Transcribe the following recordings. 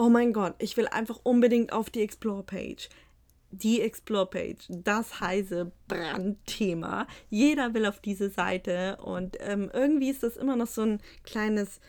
oh mein Gott, ich will einfach unbedingt auf die Explore-Page. Die Explore-Page, das heiße Brandthema. Jeder will auf diese Seite und ähm, irgendwie ist das immer noch so ein kleines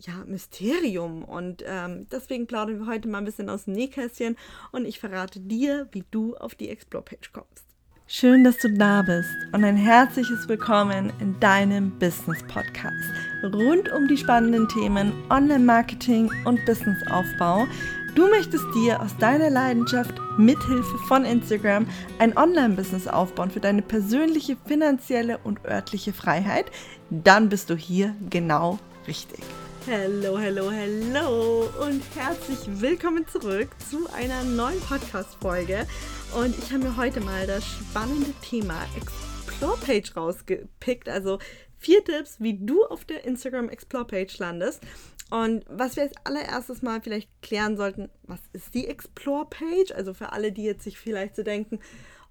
ja, Mysterium. Und ähm, deswegen plaudern wir heute mal ein bisschen aus dem Nähkästchen und ich verrate dir, wie du auf die Explore-Page kommst. Schön, dass du da bist und ein herzliches Willkommen in deinem Business Podcast rund um die spannenden Themen Online-Marketing und Businessaufbau. Du möchtest dir aus deiner Leidenschaft mithilfe von Instagram ein Online-Business aufbauen für deine persönliche, finanzielle und örtliche Freiheit? Dann bist du hier genau richtig. Hallo, hallo, hallo und herzlich willkommen zurück zu einer neuen Podcast-Folge. Und ich habe mir heute mal das spannende Thema Explore Page rausgepickt. Also vier Tipps, wie du auf der Instagram Explore Page landest. Und was wir als allererstes mal vielleicht klären sollten, was ist die Explore Page? Also für alle, die jetzt sich vielleicht so denken,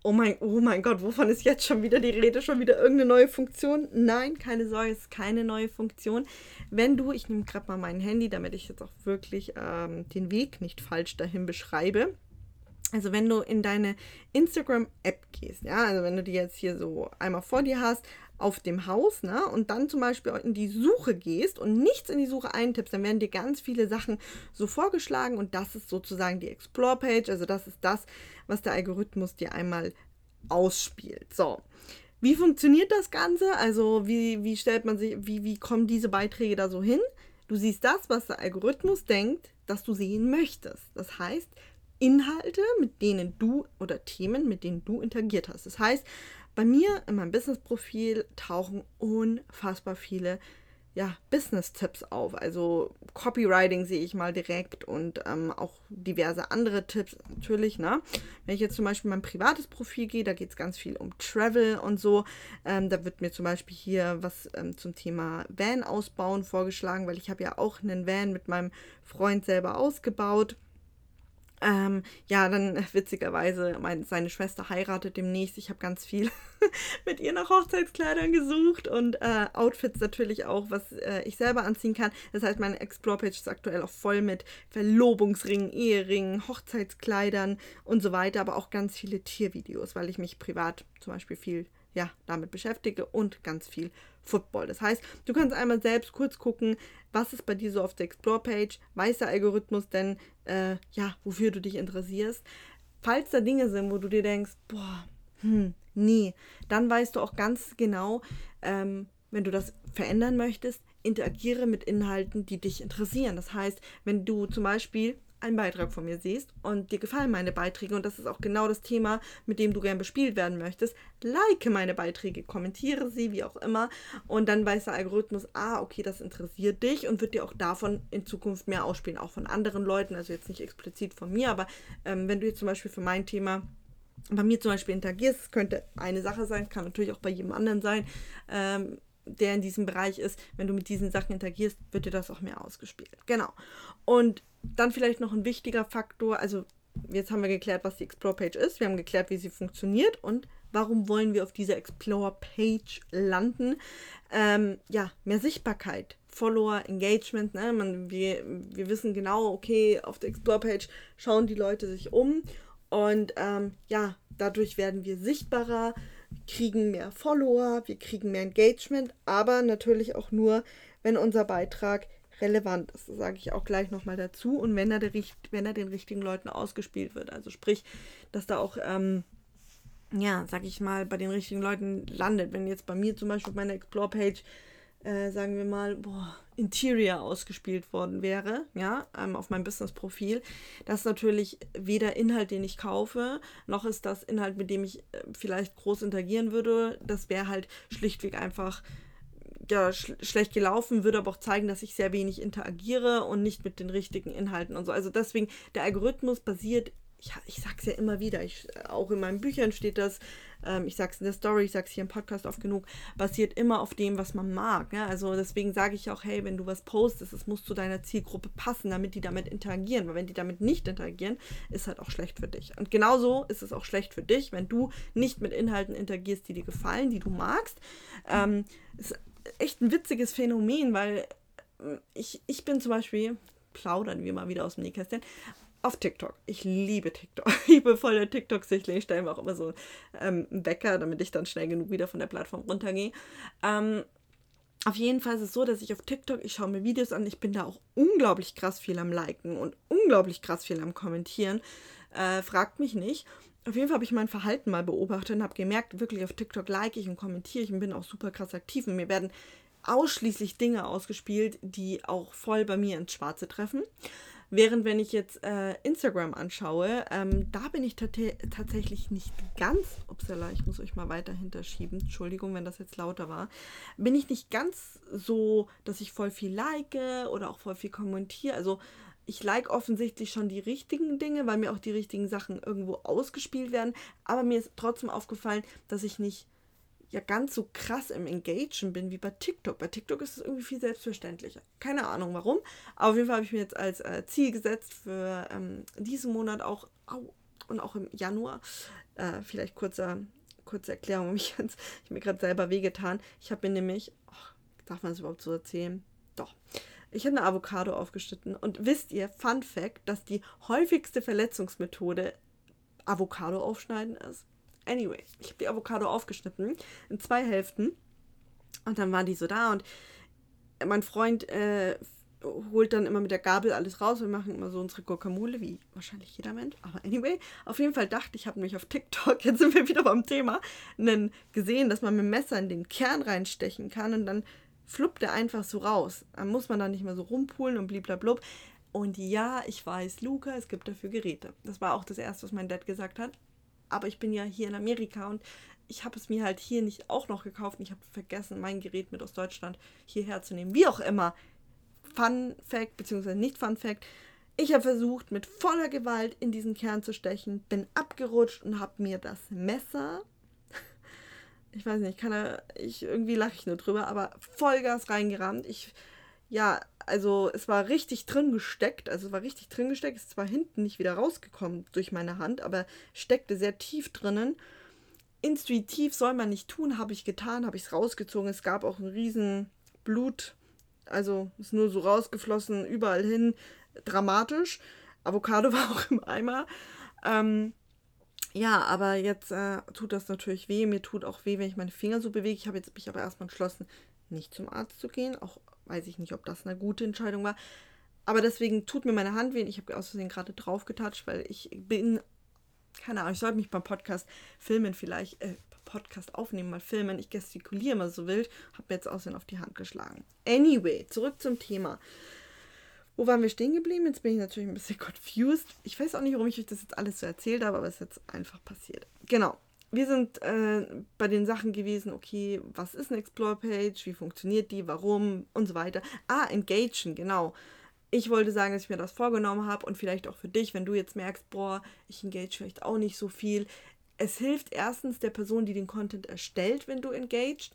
oh mein, oh mein Gott, wovon ist jetzt schon wieder die Rede, schon wieder irgendeine neue Funktion? Nein, keine Sorge, es ist keine neue Funktion. Wenn du, ich nehme gerade mal mein Handy, damit ich jetzt auch wirklich ähm, den Weg nicht falsch dahin beschreibe. Also wenn du in deine Instagram-App gehst, ja, also wenn du die jetzt hier so einmal vor dir hast, auf dem Haus, ne, und dann zum Beispiel in die Suche gehst und nichts in die Suche eintippst, dann werden dir ganz viele Sachen so vorgeschlagen und das ist sozusagen die Explore-Page, also das ist das, was der Algorithmus dir einmal ausspielt. So. Wie funktioniert das Ganze? Also, wie, wie stellt man sich, wie, wie kommen diese Beiträge da so hin? Du siehst das, was der Algorithmus denkt, dass du sehen möchtest. Das heißt, Inhalte, mit denen du oder Themen, mit denen du interagiert hast. Das heißt, bei mir in meinem Business-Profil tauchen unfassbar viele ja, Business-Tipps auf. Also Copywriting sehe ich mal direkt und ähm, auch diverse andere Tipps natürlich. Ne? Wenn ich jetzt zum Beispiel mein privates Profil gehe, da geht es ganz viel um Travel und so. Ähm, da wird mir zum Beispiel hier was ähm, zum Thema Van ausbauen vorgeschlagen, weil ich habe ja auch einen Van mit meinem Freund selber ausgebaut. Ähm, ja, dann äh, witzigerweise, mein, seine Schwester heiratet demnächst. Ich habe ganz viel mit ihr nach Hochzeitskleidern gesucht und äh, Outfits natürlich auch, was äh, ich selber anziehen kann. Das heißt, meine Explore-Page ist aktuell auch voll mit Verlobungsringen, Eheringen, Hochzeitskleidern und so weiter, aber auch ganz viele Tiervideos, weil ich mich privat zum Beispiel viel ja, damit beschäftige und ganz viel Football. Das heißt, du kannst einmal selbst kurz gucken, was ist bei dir so auf der Explore-Page, weiß der Algorithmus denn, äh, ja, wofür du dich interessierst. Falls da Dinge sind, wo du dir denkst, boah, hm, nee, dann weißt du auch ganz genau, ähm, wenn du das verändern möchtest, interagiere mit Inhalten, die dich interessieren. Das heißt, wenn du zum Beispiel einen Beitrag von mir siehst und dir gefallen meine Beiträge und das ist auch genau das Thema, mit dem du gern bespielt werden möchtest, like meine Beiträge, kommentiere sie, wie auch immer und dann weiß der Algorithmus, ah, okay, das interessiert dich und wird dir auch davon in Zukunft mehr ausspielen, auch von anderen Leuten, also jetzt nicht explizit von mir, aber ähm, wenn du jetzt zum Beispiel für mein Thema bei mir zum Beispiel interagierst, könnte eine Sache sein, kann natürlich auch bei jedem anderen sein, ähm, der in diesem Bereich ist, wenn du mit diesen Sachen interagierst, wird dir das auch mehr ausgespielt. Genau. Und dann vielleicht noch ein wichtiger Faktor, also jetzt haben wir geklärt, was die Explore-Page ist, wir haben geklärt, wie sie funktioniert und warum wollen wir auf dieser Explore-Page landen. Ähm, ja, mehr Sichtbarkeit, Follower, Engagement, ne? Man, wir, wir wissen genau, okay, auf der Explore-Page schauen die Leute sich um und ähm, ja, dadurch werden wir sichtbarer, kriegen mehr Follower, wir kriegen mehr Engagement, aber natürlich auch nur, wenn unser Beitrag relevant ist. Das sage ich auch gleich nochmal dazu. Und wenn er, der, wenn er den richtigen Leuten ausgespielt wird. Also sprich, dass da auch, ähm, ja, sag ich mal, bei den richtigen Leuten landet. Wenn jetzt bei mir zum Beispiel auf meiner Explore-Page, äh, sagen wir mal, boah, Interior ausgespielt worden wäre, ja, ähm, auf meinem Business-Profil, das ist natürlich weder Inhalt, den ich kaufe, noch ist das Inhalt, mit dem ich äh, vielleicht groß interagieren würde. Das wäre halt schlichtweg einfach ja, sch schlecht gelaufen, würde aber auch zeigen, dass ich sehr wenig interagiere und nicht mit den richtigen Inhalten und so. Also deswegen, der Algorithmus basiert, ja, ich sag's ja immer wieder, ich, auch in meinen Büchern steht das, ähm, ich sag's in der Story, ich sag's hier im Podcast oft genug, basiert immer auf dem, was man mag. Ja? Also deswegen sage ich auch, hey, wenn du was postest, es muss zu deiner Zielgruppe passen, damit die damit interagieren. Weil wenn die damit nicht interagieren, ist halt auch schlecht für dich. Und genauso ist es auch schlecht für dich, wenn du nicht mit Inhalten interagierst, die dir gefallen, die du magst. Ähm, ist echt ein witziges Phänomen, weil äh, ich, ich bin zum Beispiel, plaudern wir mal wieder aus dem Nähkästchen. Auf TikTok. Ich liebe TikTok. Ich bin voll der TikTok-Sichtling. Ich stelle mir auch immer so ähm, Wecker, damit ich dann schnell genug wieder von der Plattform runtergehe. Ähm, auf jeden Fall ist es so, dass ich auf TikTok, ich schaue mir Videos an, ich bin da auch unglaublich krass viel am Liken und unglaublich krass viel am Kommentieren. Äh, fragt mich nicht. Auf jeden Fall habe ich mein Verhalten mal beobachtet und habe gemerkt, wirklich auf TikTok like ich und kommentiere ich und bin auch super krass aktiv. Und mir werden ausschließlich Dinge ausgespielt, die auch voll bei mir ins Schwarze treffen. Während wenn ich jetzt äh, Instagram anschaue, ähm, da bin ich tatsächlich nicht ganz, upsala, ich muss euch mal weiter hinterschieben, Entschuldigung, wenn das jetzt lauter war, bin ich nicht ganz so, dass ich voll viel like oder auch voll viel kommentiere. Also ich like offensichtlich schon die richtigen Dinge, weil mir auch die richtigen Sachen irgendwo ausgespielt werden. Aber mir ist trotzdem aufgefallen, dass ich nicht ja ganz so krass im Engagen bin wie bei TikTok. Bei TikTok ist es irgendwie viel selbstverständlicher. Keine Ahnung warum. Aber auf jeden Fall habe ich mir jetzt als äh, Ziel gesetzt für ähm, diesen Monat auch au, und auch im Januar. Äh, vielleicht kurzer, kurze Erklärung. Ich, habe mir gerade selber wehgetan. Ich habe mir nämlich, oh, darf man es überhaupt so erzählen? Doch. Ich habe eine Avocado aufgeschnitten und wisst ihr, Fun Fact, dass die häufigste Verletzungsmethode Avocado aufschneiden ist? Anyway, ich habe die Avocado aufgeschnitten in zwei Hälften und dann waren die so da und mein Freund äh, holt dann immer mit der Gabel alles raus. Wir machen immer so unsere Guacamole, wie wahrscheinlich jeder Mensch. Aber anyway, auf jeden Fall dachte ich, habe nämlich auf TikTok, jetzt sind wir wieder beim Thema, einen gesehen, dass man mit dem Messer in den Kern reinstechen kann und dann fluppt der einfach so raus. Dann muss man da nicht mehr so rumpulen und bliblablub. Und ja, ich weiß, Luca, es gibt dafür Geräte. Das war auch das Erste, was mein Dad gesagt hat aber ich bin ja hier in Amerika und ich habe es mir halt hier nicht auch noch gekauft und ich habe vergessen, mein Gerät mit aus Deutschland hierher zu nehmen. Wie auch immer. Fun Fact, beziehungsweise nicht Fun Fact. Ich habe versucht, mit voller Gewalt in diesen Kern zu stechen, bin abgerutscht und habe mir das Messer, ich weiß nicht, kann er, ich, irgendwie lache ich nur drüber, aber Vollgas reingerammt. Ich, ja, also es war richtig drin gesteckt, also es war richtig drin gesteckt, ist zwar hinten nicht wieder rausgekommen durch meine Hand, aber steckte sehr tief drinnen. Intuitiv soll man nicht tun, habe ich getan, habe ich es rausgezogen. Es gab auch ein riesen Blut, also ist nur so rausgeflossen, überall hin, dramatisch. Avocado war auch im Eimer. Ähm, ja, aber jetzt äh, tut das natürlich weh. Mir tut auch weh, wenn ich meine Finger so bewege. Ich habe jetzt mich aber erstmal entschlossen, nicht zum Arzt zu gehen, auch weiß ich nicht, ob das eine gute Entscheidung war. Aber deswegen tut mir meine Hand weh. Ich habe aus Versehen gerade drauf getatscht, weil ich bin, keine Ahnung, ich sollte mich beim Podcast filmen vielleicht, äh, Podcast aufnehmen, mal filmen. Ich gestikuliere immer so wild, habe mir jetzt aussehen auf die Hand geschlagen. Anyway, zurück zum Thema. Wo waren wir stehen geblieben? Jetzt bin ich natürlich ein bisschen confused. Ich weiß auch nicht, warum ich euch das jetzt alles so erzählt habe, aber es ist jetzt einfach passiert. Genau wir sind äh, bei den Sachen gewesen, okay, was ist eine Explore-Page, wie funktioniert die, warum und so weiter. Ah, engagen, genau. Ich wollte sagen, dass ich mir das vorgenommen habe und vielleicht auch für dich, wenn du jetzt merkst, boah, ich engage vielleicht auch nicht so viel. Es hilft erstens der Person, die den Content erstellt, wenn du engaged.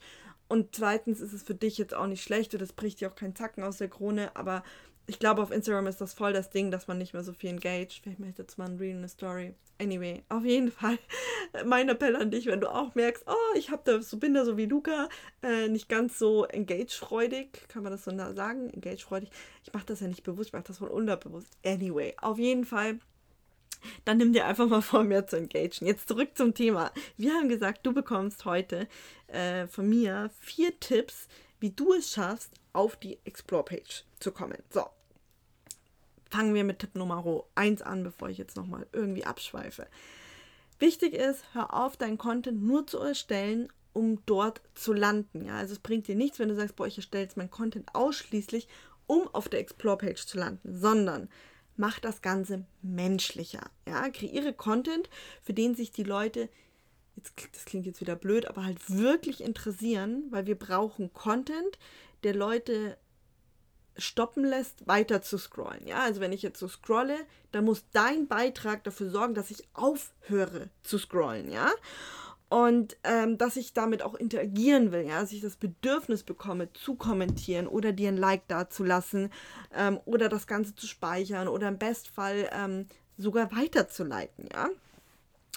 Und zweitens ist es für dich jetzt auch nicht schlecht und das bricht dir auch keinen Zacken aus der Krone, aber ich glaube, auf Instagram ist das voll das Ding, dass man nicht mehr so viel engaged. Vielleicht möchte jetzt mal ein Reel, eine Story. Anyway, auf jeden Fall mein Appell an dich, wenn du auch merkst, oh, ich hab da, so, bin da so wie Luca, äh, nicht ganz so engage-freudig, kann man das so sagen? Engage-freudig. Ich mache das ja nicht bewusst, ich mache das voll unterbewusst. Anyway, auf jeden Fall dann nimm dir einfach mal vor, mehr zu engagen. Jetzt zurück zum Thema. Wir haben gesagt, du bekommst heute äh, von mir vier Tipps, wie du es schaffst, auf die Explore-Page zu kommen. So, fangen wir mit Tipp Nummer 1 an, bevor ich jetzt nochmal irgendwie abschweife. Wichtig ist, hör auf, deinen Content nur zu erstellen, um dort zu landen. Ja? Also es bringt dir nichts, wenn du sagst, boah, ich erstelle jetzt meinen Content ausschließlich, um auf der Explore-Page zu landen, sondern mach das Ganze menschlicher. Ja? Kreiere Content, für den sich die Leute, jetzt, das klingt jetzt wieder blöd, aber halt wirklich interessieren, weil wir brauchen Content, der Leute stoppen lässt, weiter zu scrollen. Ja, also wenn ich jetzt so scrolle, dann muss dein Beitrag dafür sorgen, dass ich aufhöre zu scrollen, ja. Und ähm, dass ich damit auch interagieren will, ja, dass ich das Bedürfnis bekomme, zu kommentieren oder dir ein Like dazulassen ähm, oder das Ganze zu speichern oder im Bestfall ähm, sogar weiterzuleiten, ja.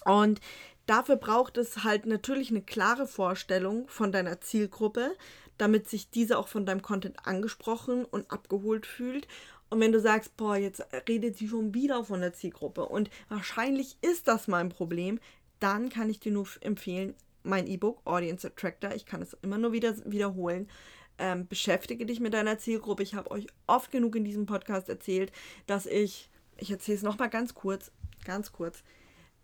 Und dafür braucht es halt natürlich eine klare Vorstellung von deiner Zielgruppe, damit sich diese auch von deinem Content angesprochen und abgeholt fühlt Und wenn du sagst, boah, jetzt redet sie schon wieder von der Zielgruppe und wahrscheinlich ist das mein Problem, dann kann ich dir nur empfehlen, mein E-Book Audience Attractor, ich kann es immer nur wieder wiederholen. Ähm, beschäftige dich mit deiner Zielgruppe. Ich habe euch oft genug in diesem Podcast erzählt, dass ich, ich erzähle es nochmal ganz kurz, ganz kurz,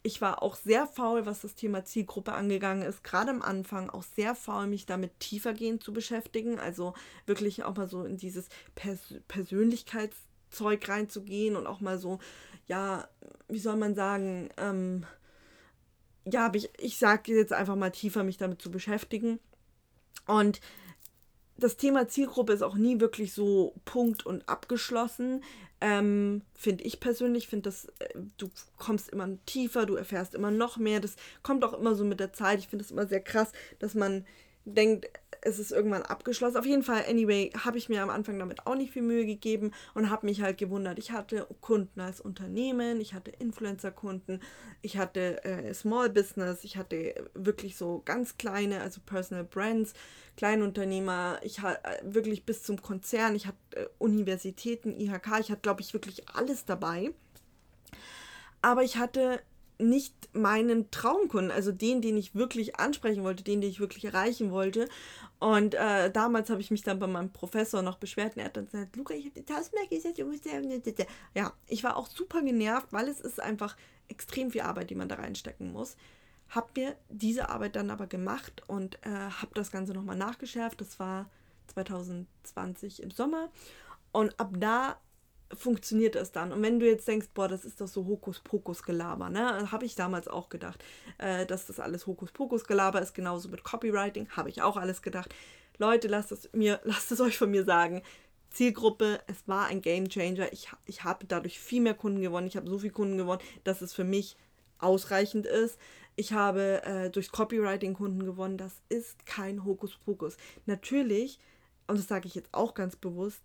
ich war auch sehr faul, was das Thema Zielgruppe angegangen ist, gerade am Anfang auch sehr faul, mich damit tiefergehend zu beschäftigen, also wirklich auch mal so in dieses Pers Persönlichkeitszeug reinzugehen und auch mal so, ja, wie soll man sagen, ähm, ja, ich, ich sage jetzt einfach mal tiefer, mich damit zu beschäftigen. Und das Thema Zielgruppe ist auch nie wirklich so punkt und abgeschlossen. Ähm, finde ich persönlich, finde das, äh, du kommst immer tiefer, du erfährst immer noch mehr. Das kommt auch immer so mit der Zeit. Ich finde es immer sehr krass, dass man denkt, es ist irgendwann abgeschlossen. Auf jeden Fall, anyway, habe ich mir am Anfang damit auch nicht viel Mühe gegeben und habe mich halt gewundert. Ich hatte Kunden als Unternehmen, ich hatte Influencer-Kunden, ich hatte äh, Small Business, ich hatte wirklich so ganz kleine, also Personal Brands, Kleinunternehmer, ich hatte äh, wirklich bis zum Konzern, ich hatte äh, Universitäten, IHK, ich hatte, glaube ich, wirklich alles dabei. Aber ich hatte nicht meinen Traumkunden, also den, den ich wirklich ansprechen wollte, den, den ich wirklich erreichen wollte. Und äh, damals habe ich mich dann bei meinem Professor noch beschwert und er hat dann gesagt, Luca, ich habe die tausendmal gesagt, du musst ja, ich war auch super genervt, weil es ist einfach extrem viel Arbeit, die man da reinstecken muss. Habe mir diese Arbeit dann aber gemacht und äh, habe das Ganze nochmal nachgeschärft. Das war 2020 im Sommer. Und ab da funktioniert es dann. Und wenn du jetzt denkst, boah, das ist doch so Hokuspokus-Gelaber, ne? Habe ich damals auch gedacht, äh, dass das alles Hokuspokus-Gelaber ist, genauso mit Copywriting, habe ich auch alles gedacht. Leute, lasst es mir, lasst es euch von mir sagen. Zielgruppe, es war ein Game Changer. Ich, ich habe dadurch viel mehr Kunden gewonnen. Ich habe so viele Kunden gewonnen, dass es für mich ausreichend ist. Ich habe äh, durch Copywriting Kunden gewonnen. Das ist kein Hokuspokus. Natürlich, und das sage ich jetzt auch ganz bewusst,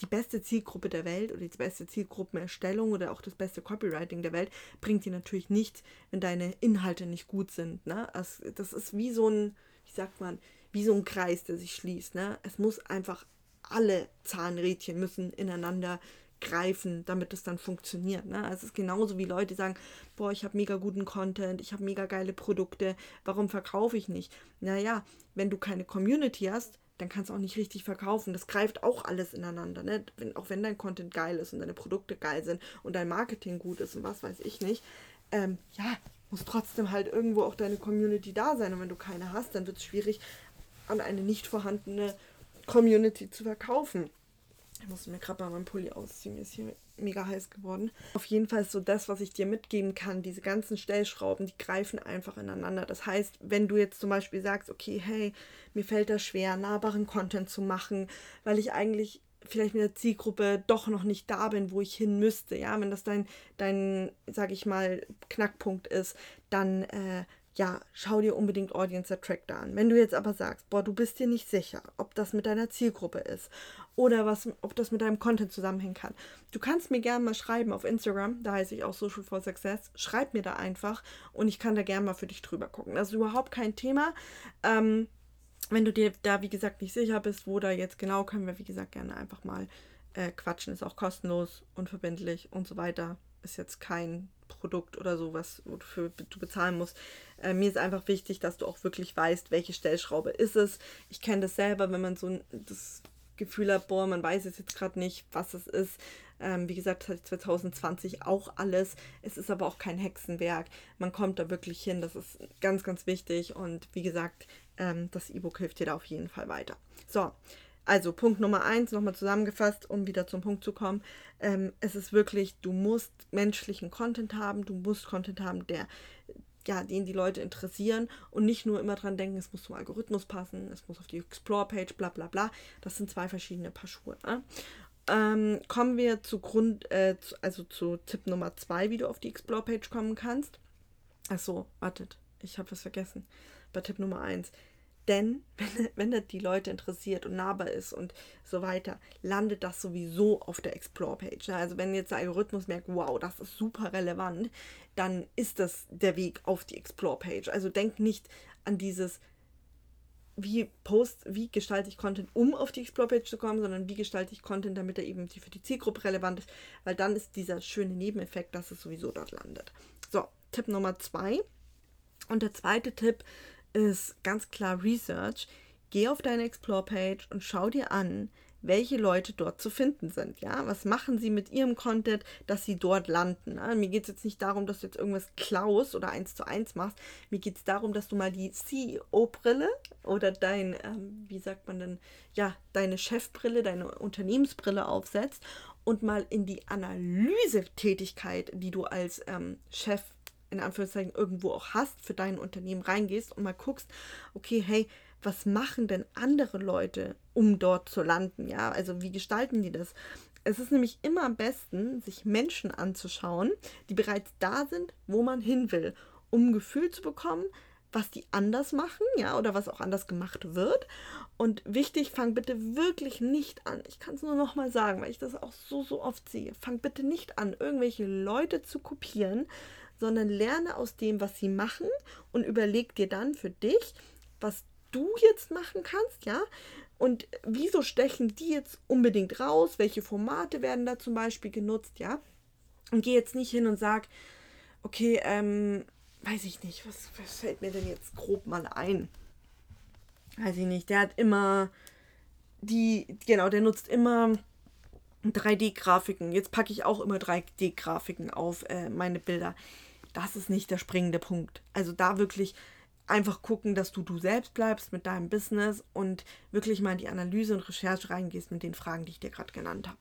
die beste Zielgruppe der Welt oder die beste Zielgruppenerstellung oder auch das beste Copywriting der Welt bringt dir natürlich nichts, wenn deine Inhalte nicht gut sind. Ne? Das, ist wie so ein, wie sagt man, wie so ein Kreis, der sich schließt. Ne? Es muss einfach alle Zahnrädchen müssen ineinander greifen, damit es dann funktioniert. Ne? Es ist genauso wie Leute sagen, boah, ich habe mega guten Content, ich habe mega geile Produkte, warum verkaufe ich nicht? Naja, wenn du keine Community hast, dann kannst du auch nicht richtig verkaufen. Das greift auch alles ineinander. Ne? Wenn, auch wenn dein Content geil ist und deine Produkte geil sind und dein Marketing gut ist und was weiß ich nicht, ähm, ja, muss trotzdem halt irgendwo auch deine Community da sein. Und wenn du keine hast, dann wird es schwierig, an eine nicht vorhandene Community zu verkaufen. Ich muss mir gerade mal meinen Pulli ausziehen, ist hier mega heiß geworden. Auf jeden Fall ist so das, was ich dir mitgeben kann, diese ganzen Stellschrauben, die greifen einfach ineinander. Das heißt, wenn du jetzt zum Beispiel sagst, okay, hey, mir fällt das schwer, nahbaren Content zu machen, weil ich eigentlich vielleicht mit der Zielgruppe doch noch nicht da bin, wo ich hin müsste, ja, wenn das dein, dein, sag ich mal, Knackpunkt ist, dann äh, ja, schau dir unbedingt Audience Attractor an. Wenn du jetzt aber sagst, boah, du bist dir nicht sicher, ob das mit deiner Zielgruppe ist oder was, ob das mit deinem Content zusammenhängen kann, du kannst mir gerne mal schreiben auf Instagram, da heiße ich auch Social for Success. Schreib mir da einfach und ich kann da gerne mal für dich drüber gucken. Das ist überhaupt kein Thema. Ähm, wenn du dir da, wie gesagt, nicht sicher bist, wo da jetzt genau, können wir, wie gesagt, gerne einfach mal äh, quatschen. Ist auch kostenlos, unverbindlich und so weiter. Ist jetzt kein Produkt oder so, was wofür du bezahlen musst. Äh, mir ist einfach wichtig, dass du auch wirklich weißt, welche Stellschraube ist es. Ich kenne das selber, wenn man so das Gefühl hat, boah, man weiß jetzt gerade nicht, was es ist. Ähm, wie gesagt, 2020 auch alles. Es ist aber auch kein Hexenwerk. Man kommt da wirklich hin. Das ist ganz, ganz wichtig. Und wie gesagt, ähm, das E-Book hilft dir da auf jeden Fall weiter. So, also Punkt Nummer eins, nochmal zusammengefasst, um wieder zum Punkt zu kommen. Ähm, es ist wirklich, du musst menschlichen Content haben, du musst Content haben, der ja, den die Leute interessieren und nicht nur immer dran denken, es muss zum Algorithmus passen, es muss auf die Explore-Page, bla bla bla. Das sind zwei verschiedene Paar Schuhe. Ne? Ähm, kommen wir zu Grund, äh, zu, also zu Tipp Nummer zwei, wie du auf die Explore-Page kommen kannst. Achso, wartet, ich habe was vergessen. Bei Tipp Nummer eins denn wenn, wenn das die Leute interessiert und nahbar ist und so weiter, landet das sowieso auf der Explore-Page. Ne? Also wenn jetzt der Algorithmus merkt, wow, das ist super relevant, dann ist das der Weg auf die Explore-Page. Also denk nicht an dieses wie Post, wie gestalte ich Content, um auf die Explore-Page zu kommen, sondern wie gestalte ich Content, damit er eben für die Zielgruppe relevant ist, weil dann ist dieser schöne Nebeneffekt, dass es sowieso dort landet. So, Tipp Nummer zwei. Und der zweite Tipp ist ganz klar Research. Geh auf deine Explore-Page und schau dir an, welche Leute dort zu finden sind. Ja, was machen sie mit ihrem Content, dass sie dort landen? Ne? Mir geht es jetzt nicht darum, dass du jetzt irgendwas klaust oder eins zu eins machst. Mir geht es darum, dass du mal die CEO-Brille oder dein, ähm, wie sagt man denn, ja, deine Chefbrille, deine Unternehmensbrille aufsetzt und mal in die Analysetätigkeit, die du als ähm, Chef in Anführungszeichen irgendwo auch hast, für dein Unternehmen reingehst und mal guckst, okay, hey, was machen denn andere Leute, um dort zu landen? Ja, also wie gestalten die das? Es ist nämlich immer am besten, sich Menschen anzuschauen, die bereits da sind, wo man hin will, um ein Gefühl zu bekommen, was die anders machen, ja, oder was auch anders gemacht wird. Und wichtig, fang bitte wirklich nicht an. Ich kann es nur noch mal sagen, weil ich das auch so, so oft sehe. Fang bitte nicht an, irgendwelche Leute zu kopieren, sondern lerne aus dem, was sie machen und überleg dir dann für dich, was du jetzt machen kannst, ja? Und wieso stechen die jetzt unbedingt raus? Welche Formate werden da zum Beispiel genutzt, ja? Und geh jetzt nicht hin und sag, okay, ähm, weiß ich nicht, was, was fällt mir denn jetzt grob mal ein? Weiß ich nicht, der hat immer die, genau, der nutzt immer 3D-Grafiken. Jetzt packe ich auch immer 3D-Grafiken auf äh, meine Bilder. Das ist nicht der springende Punkt. Also da wirklich einfach gucken, dass du du selbst bleibst mit deinem Business und wirklich mal in die Analyse und Recherche reingehst mit den Fragen, die ich dir gerade genannt habe.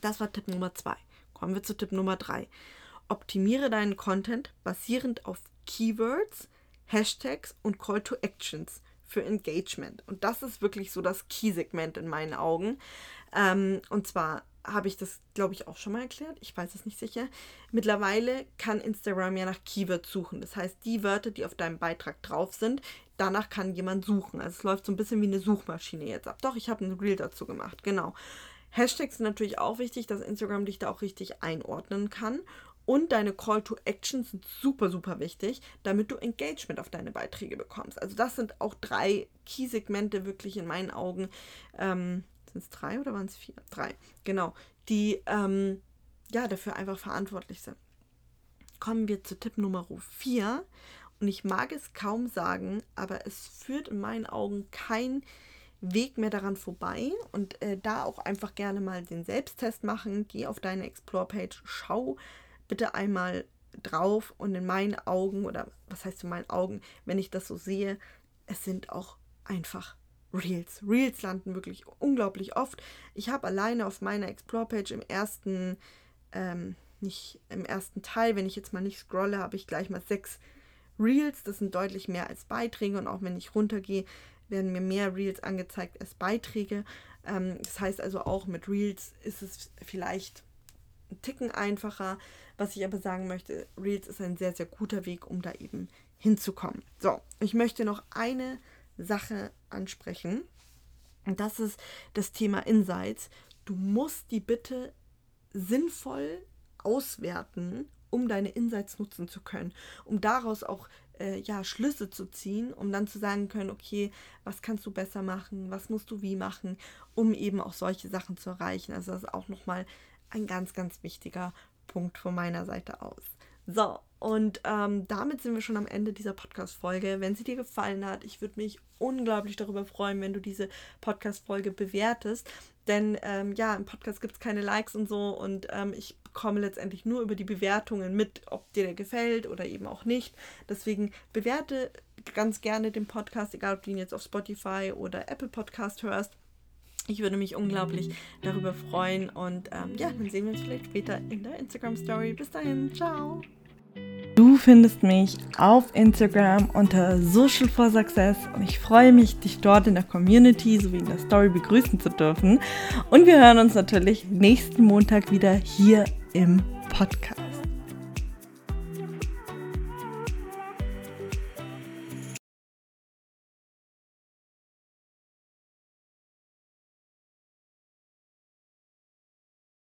Das war Tipp Nummer zwei. Kommen wir zu Tipp Nummer drei. Optimiere deinen Content basierend auf Keywords, Hashtags und Call to Actions für Engagement. Und das ist wirklich so das Key-Segment in meinen Augen. Ähm, und zwar habe ich das, glaube ich, auch schon mal erklärt. Ich weiß es nicht sicher. Mittlerweile kann Instagram ja nach Keywords suchen. Das heißt, die Wörter, die auf deinem Beitrag drauf sind, danach kann jemand suchen. Also es läuft so ein bisschen wie eine Suchmaschine jetzt ab. Doch, ich habe ein Reel dazu gemacht. Genau. Hashtags sind natürlich auch wichtig, dass Instagram dich da auch richtig einordnen kann. Und deine Call to Action sind super, super wichtig, damit du Engagement auf deine Beiträge bekommst. Also das sind auch drei Key-Segmente wirklich in meinen Augen, ähm, sind es drei oder waren es vier? Drei, genau, die ähm, ja dafür einfach verantwortlich sind. Kommen wir zu Tipp Nummer vier. Und ich mag es kaum sagen, aber es führt in meinen Augen kein Weg mehr daran vorbei. Und äh, da auch einfach gerne mal den Selbsttest machen. Geh auf deine Explore-Page, schau bitte einmal drauf und in meinen Augen, oder was heißt in meinen Augen, wenn ich das so sehe, es sind auch einfach Reels. Reels landen wirklich unglaublich oft. Ich habe alleine auf meiner Explore-Page im ersten, ähm, nicht im ersten Teil, wenn ich jetzt mal nicht scrolle, habe ich gleich mal sechs Reels. Das sind deutlich mehr als Beiträge und auch wenn ich runtergehe, werden mir mehr Reels angezeigt als Beiträge. Ähm, das heißt also auch mit Reels ist es vielleicht ein Ticken einfacher. Was ich aber sagen möchte, Reels ist ein sehr, sehr guter Weg, um da eben hinzukommen. So, ich möchte noch eine Sache ansprechen. Und das ist das Thema Insights. Du musst die bitte sinnvoll auswerten, um deine Insights nutzen zu können, um daraus auch äh, ja, Schlüsse zu ziehen, um dann zu sagen können, okay, was kannst du besser machen, was musst du wie machen, um eben auch solche Sachen zu erreichen. Also das ist auch nochmal ein ganz, ganz wichtiger Punkt von meiner Seite aus. So, und ähm, damit sind wir schon am Ende dieser Podcast-Folge. Wenn sie dir gefallen hat, ich würde mich unglaublich darüber freuen, wenn du diese Podcast-Folge bewertest. Denn ähm, ja, im Podcast gibt es keine Likes und so und ähm, ich bekomme letztendlich nur über die Bewertungen mit, ob dir der gefällt oder eben auch nicht. Deswegen bewerte ganz gerne den Podcast, egal ob du ihn jetzt auf Spotify oder Apple Podcast hörst. Ich würde mich unglaublich darüber freuen und ähm, ja, dann sehen wir uns vielleicht später in der Instagram Story. Bis dahin, ciao! Du findest mich auf Instagram unter Social for Success und ich freue mich, dich dort in der Community sowie in der Story begrüßen zu dürfen. Und wir hören uns natürlich nächsten Montag wieder hier im Podcast.